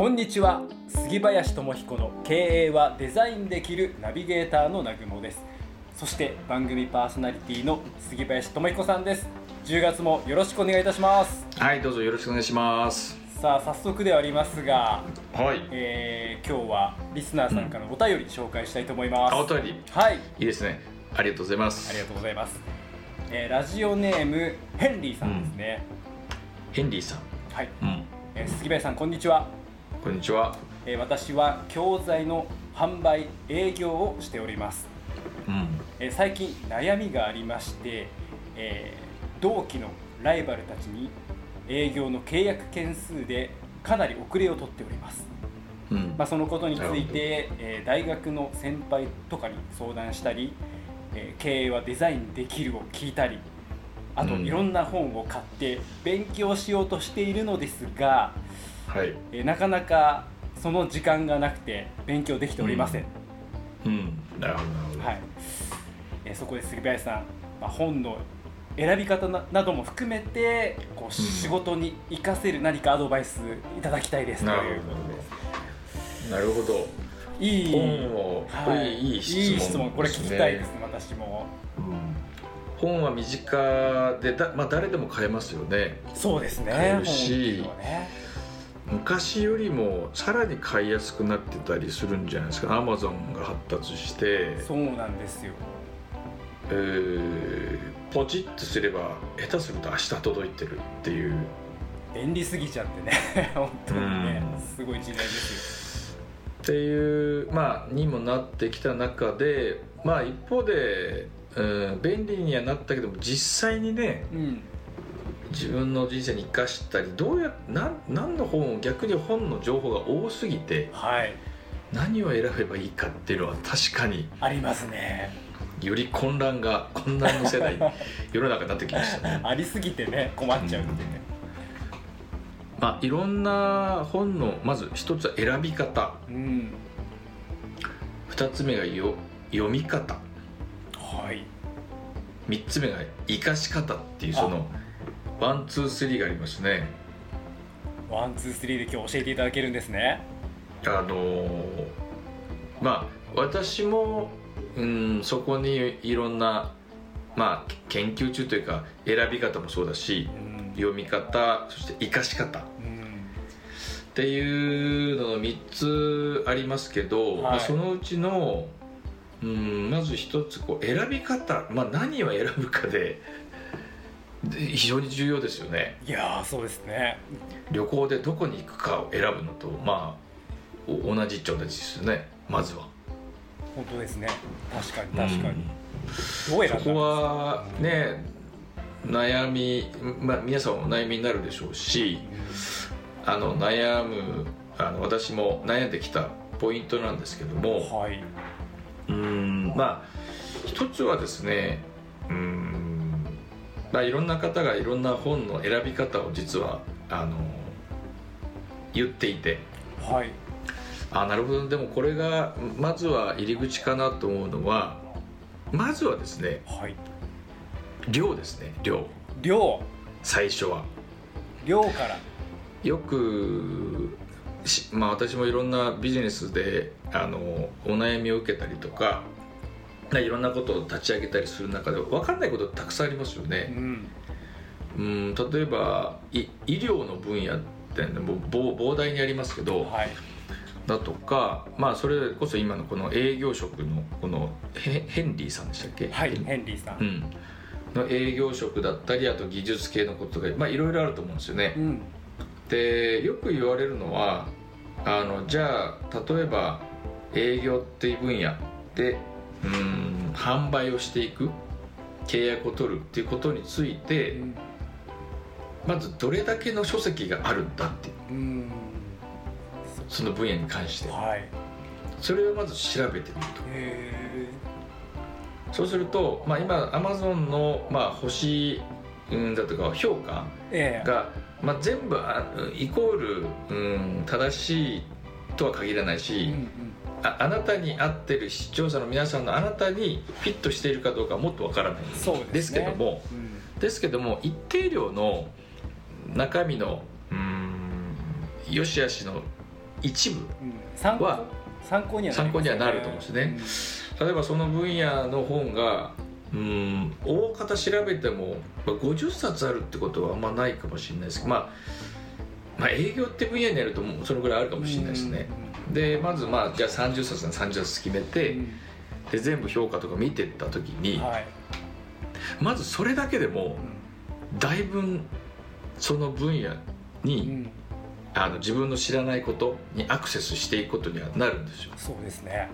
こんにちは。杉林智彦の経営はデザインできるナビゲーターの南雲です。そして番組パーソナリティの杉林智彦さんです。10月もよろしくお願いいたします。はいどうぞよろしくお願いします。さあ早速ではありますが、はい。えー今日はリスナーさんからのお便り紹介したいと思います、あお便り？はい。いいですね。ありがとうございます。ありがとうございます、えーラジオネームヘンリーさんですね、ヘンリーさん。はい、うん。えー杉林さんこんにちはこんにちは。えー私は教材の販売営業をしております、うん。えー最近悩みがありまして、えー同期のライバルたちに営業の契約件数でかなり遅れを取っております、うん。まあ、そのことについて、えー大学の先輩とかに相談したり、えー経営はデザインできるを聞いたりあとうん。いろんな本を買って勉強しようとしているのですが、はい。えーなかなかその時間がなくて勉強できておりません、うん。なるほどなるほど。はい。えーそこで杉林さん、まあ、本の選び方ななども含めてこう仕事に生かせる何かアドバイスいただきたいですとなるほど。いうことですなるほど。いい。本をはい、いい質問いい質問。これ聞きたいですね私も。本は身近でだ、まあ、誰でも買えますよね。そうですね。買えるし。ね昔よりもさらに買いやすくなってたりするんじゃないですか？アマゾンが発達して。そうなんですよ。えーポチッとすれば下手すると明日届いてるっていう。便利すぎちゃってね。本当にね。うん。すごい時代ですっていうまあにもなってきた中でまあ一方で、うん、便利にはなったけども実際にねようん自分の人生に生かしたりどうやなん何の本を逆に本の情報が多すぎてはい。何を選べばいいかっていうのは確かにありますね。より混乱が混乱の世代 世の中になってきましたね。ありすぎてね困っちゃうってね。まあいろんな本のまず一つは選び方。うん。二つ目がよ読み方。はい。3つ目が生かし方っていうその one two three がありますね。 one two three で今日教えていただけるんですね。あのーまあ私もうんそこにいろんなまあ研究中というか選び方もそうだしうん。読み方そして生かし方。っうん。ていうのの3つありますけど、はい。まあ、そのうちのうんまず一つこう選び方、まあ、何を選ぶかでで非常に重要ですよね。いやーそうですね。旅行でどこに行くかを選ぶのとまあお同じっちゃ同じですよね。まずは。本当ですね。確かに確かに、うんそこはね悩み、まあ、皆さんもお悩みになるでしょうしあの悩むあの私も悩んできたポイントなんですけどもはい、うんまあ一つはですねうんまあいろんな方がいろんな本の選び方を実はあの言っていて。はい。あなるほど。でもこれがまずは入り口かなと思うのはまずはですねはい。量ですね量。量。最初は。量から。よくしまあ私もいろんなビジネスであのお悩みを受けたりとかいろんなことを立ち上げたりする中で分かんないことたくさんありますようね、ん。うん、例えばい医療の分野ってねもう膨膨大にありますけどはい。だとかまあそれこそ今のこの営業職のこのヘヘンリーさんでしたっけ？はいヘンリーさうんん。の営業職だったりあと技術系のことがまあいろいろあると思うんですよね、うん。でよく言われるのはあのじゃあ例えば営業っていう分野でうん販売をしていく契約を取るっていうことについてまずどれだけの書籍があるんだっていううんその分野に関して。はい。それをまず調べてみるへとそうすると、まあ、今アマゾンの、まあ、星うんだとか評価ええ。えが、まあ、全部あイコール、うん、正しいとは限らないし、うんうんああなたに合ってる視聴者の皆さんのあなたにフィットしているかどうかはもっとわからないですね。ですけどもうん。ですけども一定量の中身のうん良し悪しの一部は参考には参考にはなると思うんですね。例えばその分野の本がうん大方調べてもまあ50冊あるってことはあんまないかもしれないです。けど、まあ、まあ営業って分野になるともうそのぐらいあるかもしれないですね、でまずまあじゃあ30冊なら30冊決めて、うん。で全部評価とか見てった時に、はい。まずそれだけでもだいぶその分野うに、ん。あの自分の知らないことにアクセスしていくことにはなるんですよ、そうですね。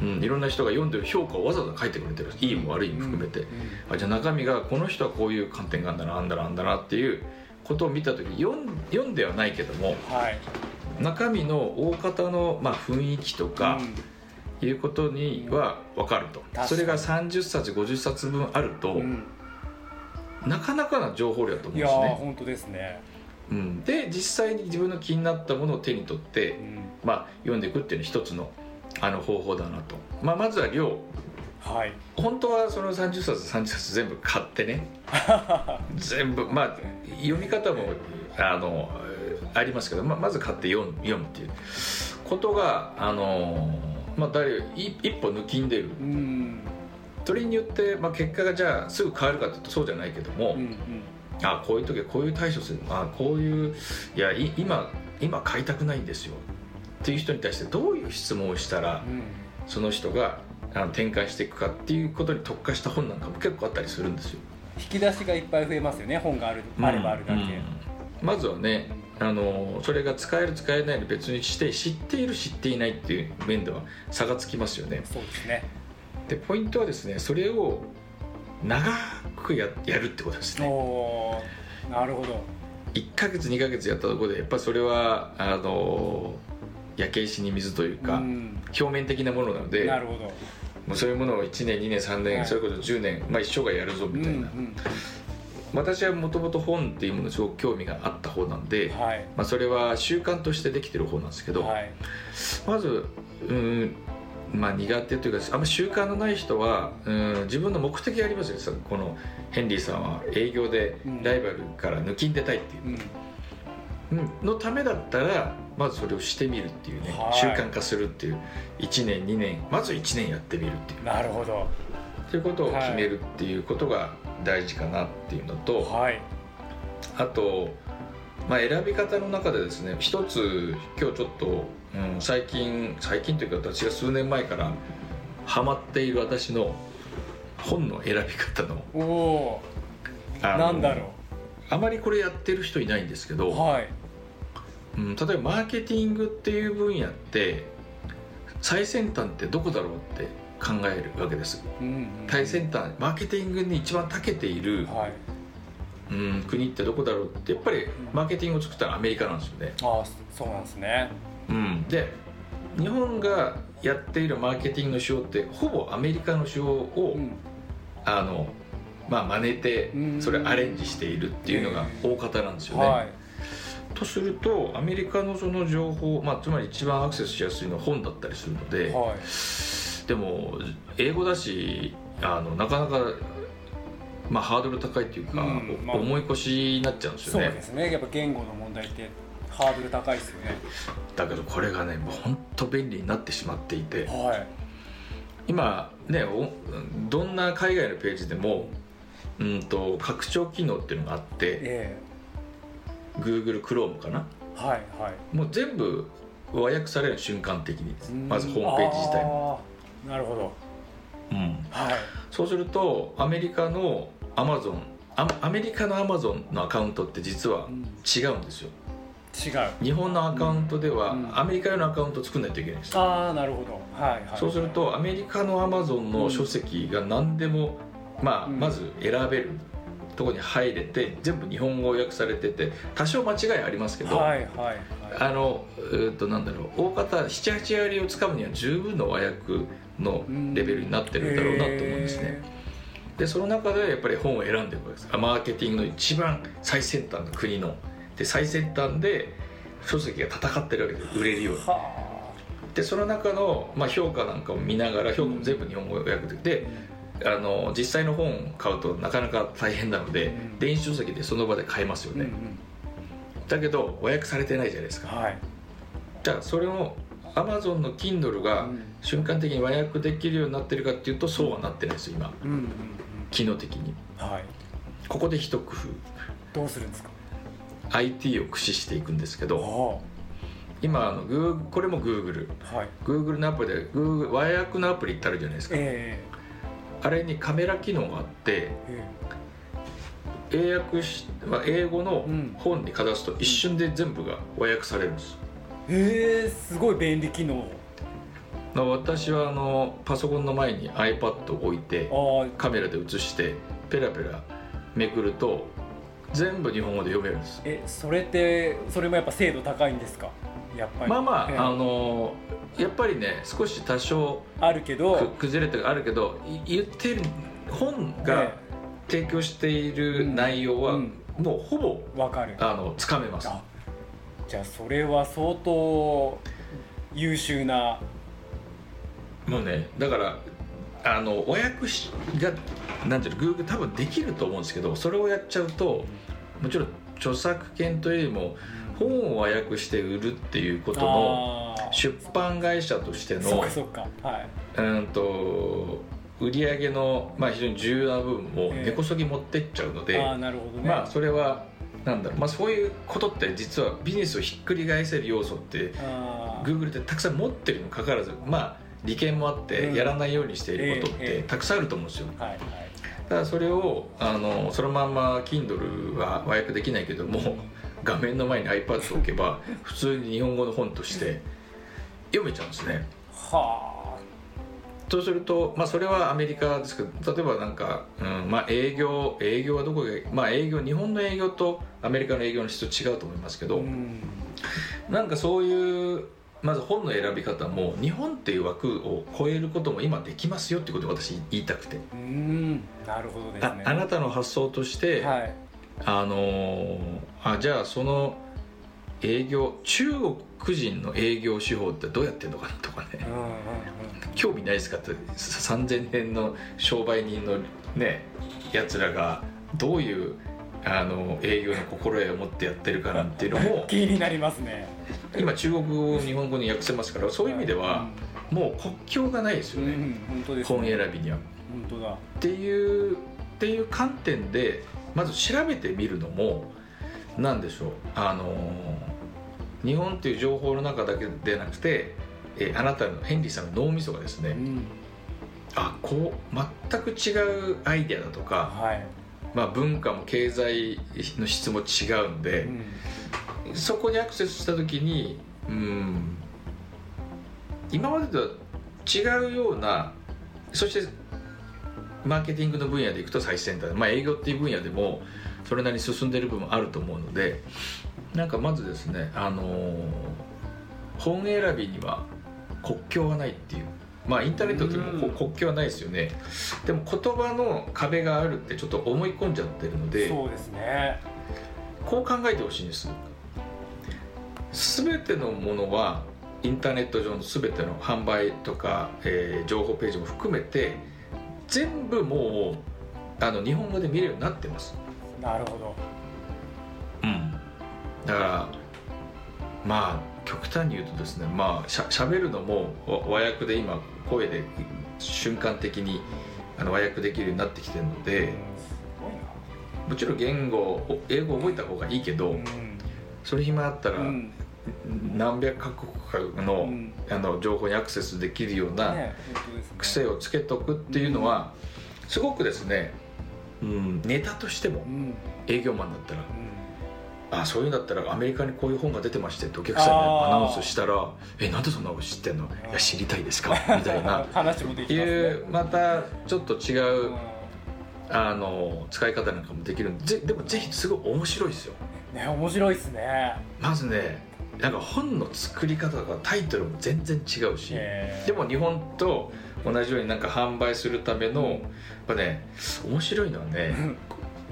うん、いろんな人が読んでる評価をわざわざ書いてくれてる。いいも悪いも含めて、うん。あじゃあ中身がこの人はこういう観点があるんだなあんだなあんだなっていうことを見た時読ん読んではないけどもはい中身の大方の、まあ、雰囲気とかいうことには分かると、かに。それが30冊50冊分あると、うん。うんなかなかな情報量だと思うんですね、ー本当ですね。うん、で実際に自分の気になったものを手に取って、うん。まあ、読んでいくっていうのは一つのあの方法だなと、まあ、まずは量。はい。本当はその30冊30冊全部買ってね。全部まあ読み方もあのありますけど、まあ、まず買って読む読むっていう。ことがあのまあ誰い一歩抜きんでる。うん。それによって、まあ、結果がじゃあすぐ変わるかというとそうじゃないけども、うんうん。あこういう時はこういう対処する。あこういういやい今今買いたくないんですよ。っていう人に対してどういう質問をしたらうん。その人があの展開していくかっていうことに特化した本なんかも結構あったりするんですよ。引き出しがいっぱい増えますよね本があるあればあるだけ、うん。まずはねあのそれが使える使えないの別にして知っている知っていないっていう面では差がつきますよね。そうですね。でポイントはですねそれを長くややるってことですおねなるほど。1ヶ月2ヶ月やったところでやっぱりそれはあの焼け石に水というか、うん。表面的なものなのでなるほど。もうそういうものを1年2年3年、はい。それこそ10年、まあ、一生涯やるぞみたいな、うんうん私はもともと本っていうものにすごく興味があった方なんで、はい。まあ、それは習慣としてできてる方なんですけど、はい。まずうんまあ苦手というかあんま習慣のない人はうん自分の目的がありますよね。このヘンリーさんは営業でうん。ライバルから抜きん出たいっていう。う、ん。うんのためだったらまずそれをしてみるっていうね、はい。習慣化するっていう。1年2年まず1年やってみるっていう。なるほど。っていうことを決めるっていうことが大事かなっていうのと、はい。あと、まあ、選び方の中でですね一つ今日ちょっと、うん、最近最近というか私が数年前からハマっている私の本の選び方のおなんだろあまりこれやってる人いないんですけうど、はい。うん、例えばマーケティングっていう分野って最先端ってどこだろうって考えるわけです。うんうん最先端マーケティングに一番長けている、はい。うん、国ってどこだろうってやっぱりマーケティングを作ったのはアメリカなんですよね。ああそうなんですね。うん、で日本がやっているマーケティングの手法ってほぼアメリカの手法を、うん。あのまあ真似てうん。それアレンジしているっていうのが大方なんですよね。はい。とするとアメリカのその情報、まあ、つまり一番アクセスしやすいのは本だったりするので、はいでも英語だしあのなかなか、まあ、ハードル高いっていうか、うんまあ。重い腰になっちゃうんですよね。そうですね。やっぱ言語の問題ってハードル高いですよね。だけどこれがねもう本当便利になってしまっていて。はい。今ねおどんな海外のページでもうんと拡張機能っていうのがあってえ Google Chrome かな？えはいはい。もう全部和訳される瞬間的にうん。まずホームページ自体も、なるほど。うん、はい。そうするとアメリカのアアメリカの Amazon のアカウントって実はうん。違うんですよ。違う。日本のアカウントではうん。アメリカ用のアカウントを作んないといけないんです。ああなるほど。はいはい。そうするとアメリカの Amazon の書籍が何でも、まあ、うん。まず選べるところに入れて全部日本語訳されてて多少間違いありますけど、はいはいはい。あのうーっとなんだろう大方78割をつかむには十分の和訳のレベルになってるんだろうなと思うんですね。でその中でやっぱり本を選んでいくわけです。マーケティングの一番最先端の国の。で最先端で書籍が戦ってるわけです。売れるように。はでその中の、まあ、評価なんかを見ながら評価も全部日本語訳で。あであの実際の本を買うとなかなか大変なので、うん。電子書籍でその場で買えますよね、だけど和訳されてないじゃないですか。はい。じゃあそれを Amazon の Kindle がうん。瞬間的に和訳できるようになってるかっていうとそうはなってないですよ今。うんうんうん。機能的に。はい。ここで一工夫。どうするんですか？IT を駆使していくんですけどあ今あの Google これも Google あはい。Google のアプリで Google 和訳のアプリってあるじゃないですか。え。あれにカメラ機能があってええ。英訳し、まあ、英語のうん。本にかざすと一瞬で全部が和訳されるんですええすごい便利機能。まあ私はあのパソコンの前に iPad を置いてカメラで映してペラペラめくると全部日本語で読めるんです。えそれってそれもやっぱ精度高いんですか？やっぱり。まあまあ、ええ。あのやっぱりね少し多少あるけど。く崩れてあるけどい言ってる本がえ提供している内容はうん。もうほぼえわかる。あのつかめます。あじゃあそれは相当優秀な。もうねだからあの和訳しがなんていうの Google 多分できると思うんですけどそれをやっちゃうともちろん著作権というよりも本を和訳して売るっていうことの出版会社としてのうんと売り上げの、まあ、非常に重要な部分をええ根こそぎ持ってっちゃうので、まあそれはなんだろう、まあ、そういうことって実はビジネスをひっくり返せる要素ってあー。Google ってたくさん持ってるにもかかわらずまあ利権もあってうん。やらないようにしていることってたくさんあると思うんですよ。ただそれをあのそのまんま Kindle は和訳できないけども画面の前に iPad を置けば普通に日本語の本として読めちゃうんですね。はそうすると、まあ、それはアメリカですけど例えばなんか、うんまあ、営業営業はどこがまあ営業日本の営業とアメリカの営業の質違うと思いますけあど、うん。なんかそういうまず本の選び方も日本っていう枠を超えることも今できますよってことを私言いたくて、うん。なるほどですあねあなたの発想として、はい。あのーあじゃあその営業中国人の営業手法ってどうやってんのかなとかね。うんうんうん。興味ないですかって3000年の商売人のねやつらがどういうあの営業の心得を持ってやってるかなんていうのも気になりますね。今中国語を日本語に訳せますからそういう意味ではもう国境がないですうん、よね、うん、本当ですね。本選びには。本当だ。っていうっていう観点でまず調べてみるのも何でしょう。あの日本っていう情報の中だけでなくて、えーあなたのヘンリーさんの脳みそがですね、うん。あこう全く違うアイデアだとか、はい、まあ、文化も経済の質も違うんでう、ん。そこにアクセスした時にうん今までとは違うようなそしてマーケティングの分野でいくと最先端まあ営業っていう分野でもそれなりに進んでる部分あると思うのでなんかまずですねあのー本選びには国境はないっていう。まあインターネットってもうん。国境はないですよね。でも言葉の壁があるってちょっと思い込んじゃってるのでそうですね。こう考えてほしいんです。全てのものはインターネット上の全ての販売とか、えー情報ページも含めて全部もうあの日本語で見れるようになってますなるほど。うん。だからまあ極端に言うとですねまあしゃしゃべるのも和和訳で今声で瞬間的にあの和訳できるようになってきてるのうんでもちろん言語を英語を覚えた方がいいけど、なそれ暇あったら、うん。何百カ国かの,、うん。あの情報にアクセスできるような癖をつけとくっていうのは、すごくですね、うん、ネタとしてもうん。営業マンだったらうん。あそういうんだったらアメリカにこういう本が出てましてってお客さんにアナウンスしたら「えなんでそんなの知ってんの？いや知りたいですか?」みたいな。話もできいますね。うまたちょっと違う、うん。あの使い方なんかもできるんでぜでもぜひすごい面白いですよ。ね面白いですね。まずねなんか本の作り方とかタイトルも全然違うし、でも日本と同じようになんか販売するための、うんやっぱね面白いのはね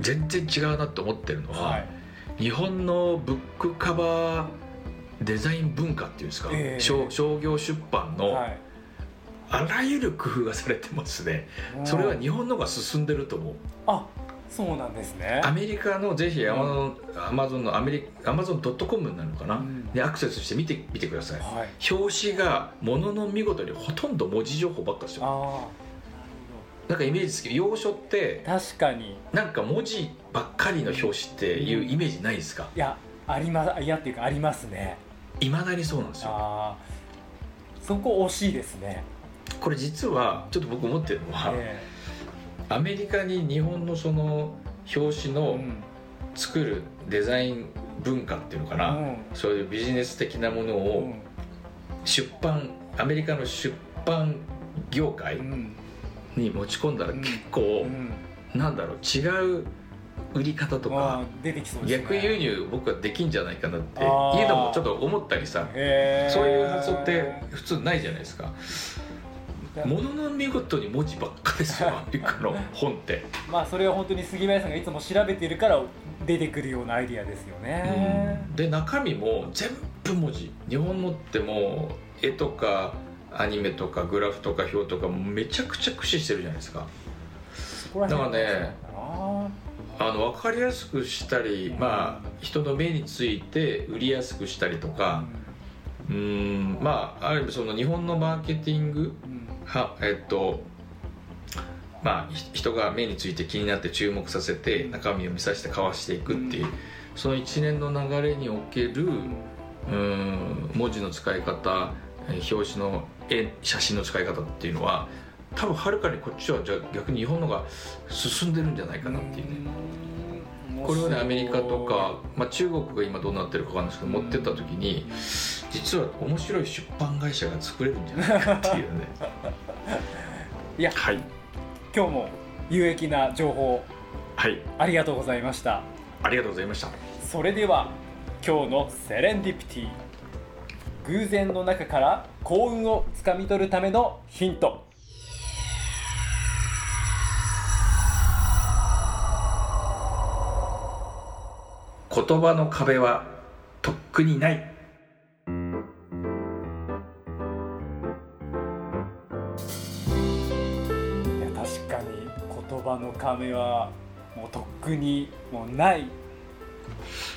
全然違うなって思ってるのは、はい。日本のブックカバーデザイン文化っていうんですか、ええ。商商業出版のはい。あらゆる工夫がされてますね、それは日本の方が進んでると思う。あそうなんですね。アメリカのぜひアマゾン、アマゾンのアメリアマゾンドットコムなのかな、うん。でアクセスして見てみてください。はい。表紙がものの見事にほとんど文字情報ばっかです。よあなんかイメージですけど洋書ってあ確かに。なんか文字ばっかりの表紙っていうイメージないですか？いやありまいやっていうかありますね。いまだにそうなんですよ。ああそこ惜しいですね。これ実はちょっと僕思ってるのは、えアメリカに日本のその表紙えのうん作るデザイン文化っていうのかな、うん。そういうビジネス的なものうをん。出版アメリカの出版業界うん。に持ち込んだらうん。結構、うん。なんだろう違う売り方とあか逆輸入僕はできんじゃないかなっていうあー。のもちょっと思ったりさそういう発想って普通ないじゃないですかものの見事に文字ばっかですよアメリカの本って、まあそれは本当に杉林さんがいつも調べてるから出てくるようなアイディアですよね、で中身も全部文字。日本のってもう絵とかアニメとかグラフとか表とかもめちゃくちゃ駆使してるじゃないですか。だからねああの分かりやすくしたり、まあ人の目について売りやすくしたりとーか。うーん。まあある意味その日本のマーケティングうんはえっとまあひ人が目について気になって注目させて中身を見させて交わしていくっていう、うん。その一連の流れにおけるうーん文字の使い方えー表紙の絵写真の使い方っていうのは多分はるかにこっちはじゃあ逆に日本のが進んでるんじゃないかなっていうね、うんこれをねアメリカとか、まあ、中国が今どうなってるかわかんないですけど持ってった時に実は面白い出版会社が作れるんじゃないかっていうね。いやはい。今日も有益な情報はい。ありがとうございました。ありがとうございました。それでは今日のセレンディピティ。偶然の中から幸運をつかみ取るためのヒント言葉の壁はとっくにない。確かに言葉の壁はもうとっくにもうない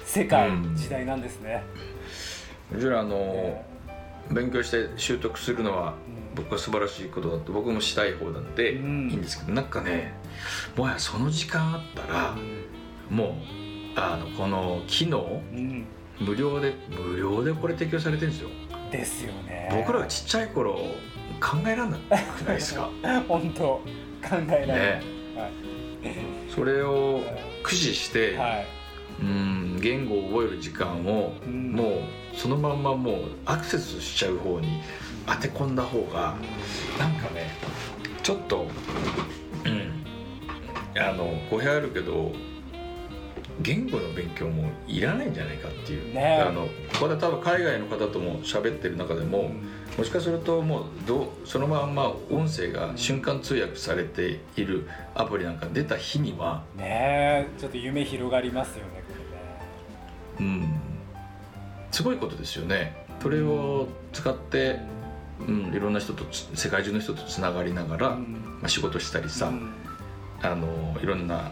世界、うん。時代なんですね、もちろんあの、え勉強して習得するのはうん。僕は素晴らしいことだと僕もしたい方なんで、うんいいんですけどなんかねもはやその時間あったらもうあのこの機能うん。無料で無料でこれ提供されてるんですよですよね。僕らがちっちゃい頃考えらんなくないですか？本当考えられない、ね。それを駆使して、はい。うん言語を覚える時間を、うん。もうそのまんまもうアクセスしちゃう方に当て込んだ方がなんかねちょっとうん。あの語弊あるけど言語の勉強もいらないんじゃないかっていう、ね。あのこれは多分海外の方とも喋ってる中でも、もしかするともうどうそのまんま音声が瞬間通訳されているアプリなんか出た日には、ねえちょっと夢広がりますよねこうん、すごいことですよね。それを使って、れねうん、いろんな人とつ世界中の人とつながりながら、まうん。あ、仕事したりさ、うん。あのいろんな、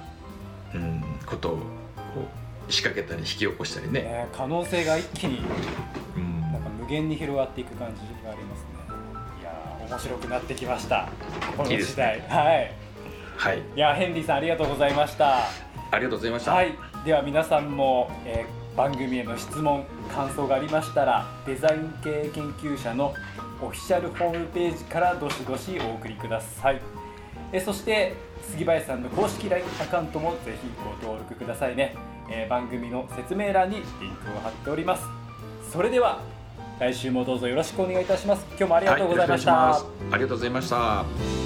うん、ことを仕掛けたり引き起こしたりね、ね可能性が一気にうん。なんか無限に広がっていく感じがありますね。いやー面白くなってきました。この時代。ねはい。はい。いやヘンリーさんありがとうございました。ありがとうございました、はい。では皆さんも、えー番組への質問感想がありましたらデザイン系研究者のオフィシャルホームページからどしどしお送りください。えーそして杉林さんの公式 LINE アカウントもぜひご登録くださいね、えー番組の説明欄にリンクを貼っております。それでは来週もどうぞよろしくお願いいたします。今日もありがとうございました、はいしします。ありがとうございました。